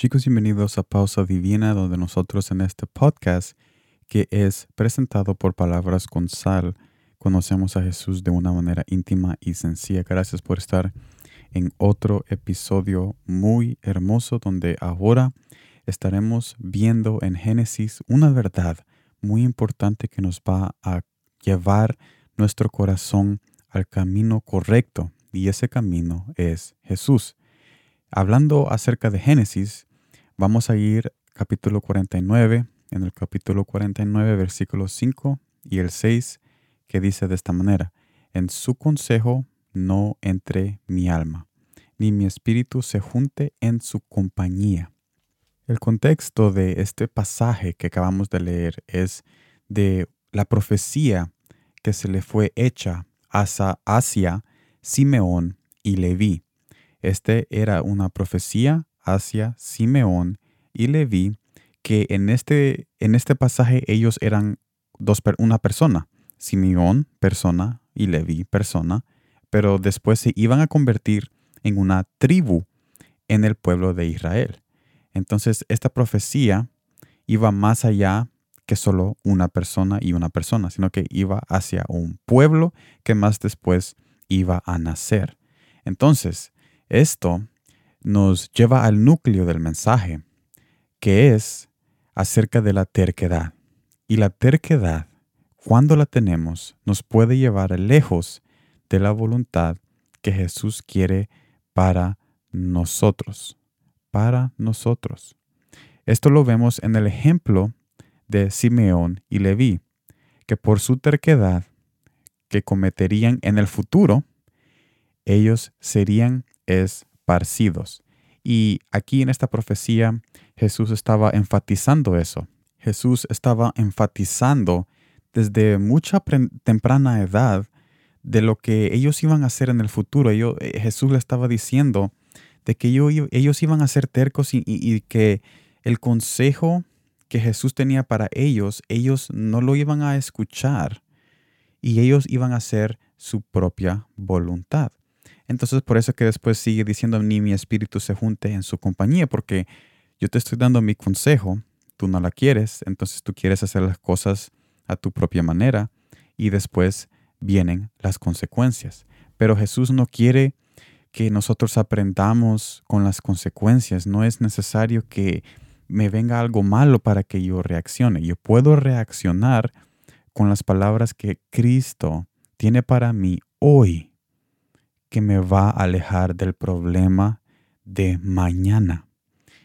Chicos, bienvenidos a Pausa Divina, donde nosotros en este podcast, que es presentado por Palabras con Sal, conocemos a Jesús de una manera íntima y sencilla. Gracias por estar en otro episodio muy hermoso, donde ahora estaremos viendo en Génesis una verdad muy importante que nos va a llevar nuestro corazón al camino correcto, y ese camino es Jesús. Hablando acerca de Génesis, vamos a ir capítulo 49, en el capítulo 49, versículos 5 y el 6, que dice de esta manera, en su consejo no entre mi alma, ni mi espíritu se junte en su compañía. El contexto de este pasaje que acabamos de leer es de la profecía que se le fue hecha hacia, hacia Simeón y Leví. Este era una profecía hacia Simeón y Leví que en este, en este pasaje ellos eran dos, una persona, Simeón, persona, y Leví, persona, pero después se iban a convertir en una tribu en el pueblo de Israel. Entonces, esta profecía iba más allá que solo una persona y una persona, sino que iba hacia un pueblo que más después iba a nacer. Entonces, esto nos lleva al núcleo del mensaje, que es acerca de la terquedad. Y la terquedad, cuando la tenemos, nos puede llevar lejos de la voluntad que Jesús quiere para nosotros, para nosotros. Esto lo vemos en el ejemplo de Simeón y Leví, que por su terquedad que cometerían en el futuro, ellos serían Y aquí en esta profecía Jesús estaba enfatizando eso. Jesús estaba enfatizando desde mucha temprana edad de lo que ellos iban a hacer en el futuro. Yo, eh, Jesús le estaba diciendo de que ellos iban a ser tercos y que el consejo que Jesús tenía para ellos, ellos no lo iban a escuchar y ellos iban a hacer su propia voluntad. Entonces por eso que después sigue diciendo, ni mi espíritu se junte en su compañía, porque yo te estoy dando mi consejo, tú no la quieres, entonces tú quieres hacer las cosas a tu propia manera y después vienen las consecuencias. Pero Jesús no quiere que nosotros aprendamos con las consecuencias, no es necesario que me venga algo malo para que yo reaccione. Yo puedo reaccionar con las palabras que Cristo tiene para mí hoy, que me va a alejar del problema de mañana.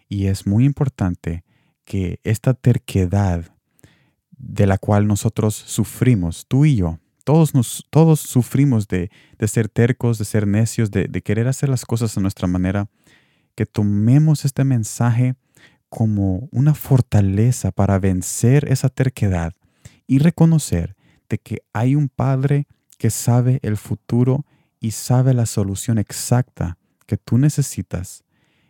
Y es muy importante que esta terquedad de la cual nosotros sufrimos, tú y yo, todos, nos, todos sufrimos de, ser tercos, de ser necios, de, de querer hacer las cosas a nuestra manera, que tomemos este mensaje como una fortaleza para vencer esa terquedad y reconocer de que hay un Padre que sabe el futuro y sabe la solución exacta que tú necesitas.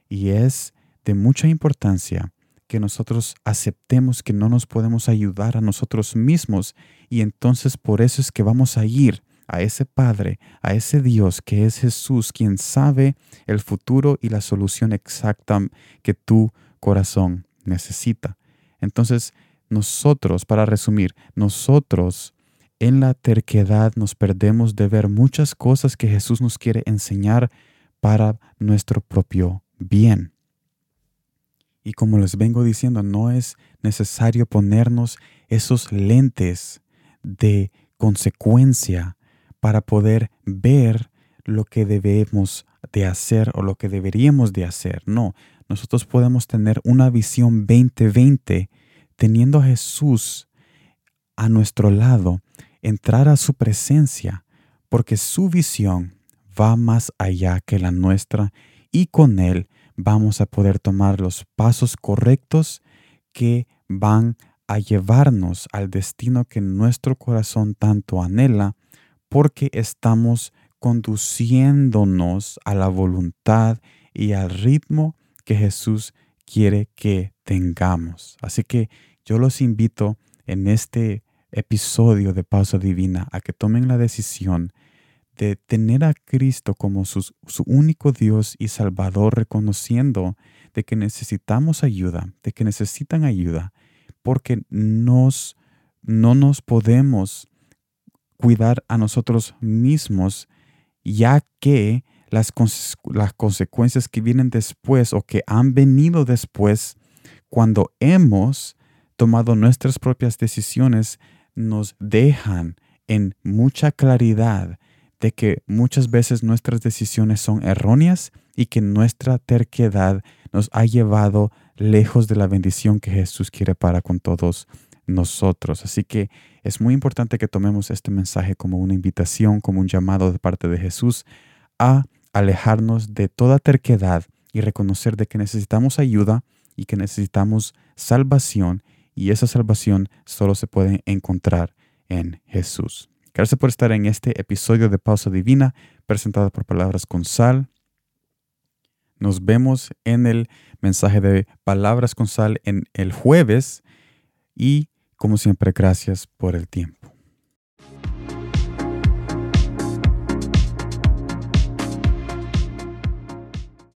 Y es de mucha importancia que nosotros aceptemos que no nos podemos ayudar a nosotros mismos y entonces por eso es que vamos a ir a ese Padre, a ese Dios que es Jesús, quien sabe el futuro y la solución exacta que tú corazón necesita. Entonces, nosotros, para resumir, nosotros en la terquedad nos perdemos de ver muchas cosas que Jesús nos quiere enseñar para nuestro propio bien. Y como les vengo diciendo, no es necesario ponernos esos lentes de consecuencia para poder ver lo que debemos de hacer o lo que deberíamos de hacer. No, nosotros podemos tener una visión 2020 teniendo a Jesús a nuestro lado, entrar a su presencia, porque su visión va más allá que la nuestra y con Él vamos a poder tomar los pasos correctos que van a llevarnos al destino que nuestro corazón tanto anhela, porque estamos conduciéndonos a la voluntad y al ritmo que Jesús quiere que tengamos. Así que yo los invito en este episodio de Pausa Divina a que tomen la decisión de tener a Cristo como su, su único Dios y Salvador, reconociendo de que necesitamos ayuda, de que necesitan ayuda, porque nos, no nos podemos cuidar a nosotros mismos, ya que las, las consecuencias que vienen después o que han venido después, cuando hemos tomado nuestras propias decisiones, nos dejan en mucha claridad de que muchas veces nuestras decisiones son erróneas y que nuestra terquedad nos ha llevado lejos de la bendición que Jesús quiere para con todos nosotros. Así que es muy importante que tomemos este mensaje como una invitación, como un llamado de parte de Jesús a alejarnos de toda terquedad y reconocer de que necesitamos ayuda y que necesitamos salvación y esa salvación solo se puede encontrar en Jesús. Gracias por estar en este episodio de Pausa Divina presentado por Palabras con Sal. Nos vemos en el mensaje de Palabras con Sal en el jueves y como siempre gracias por el tiempo.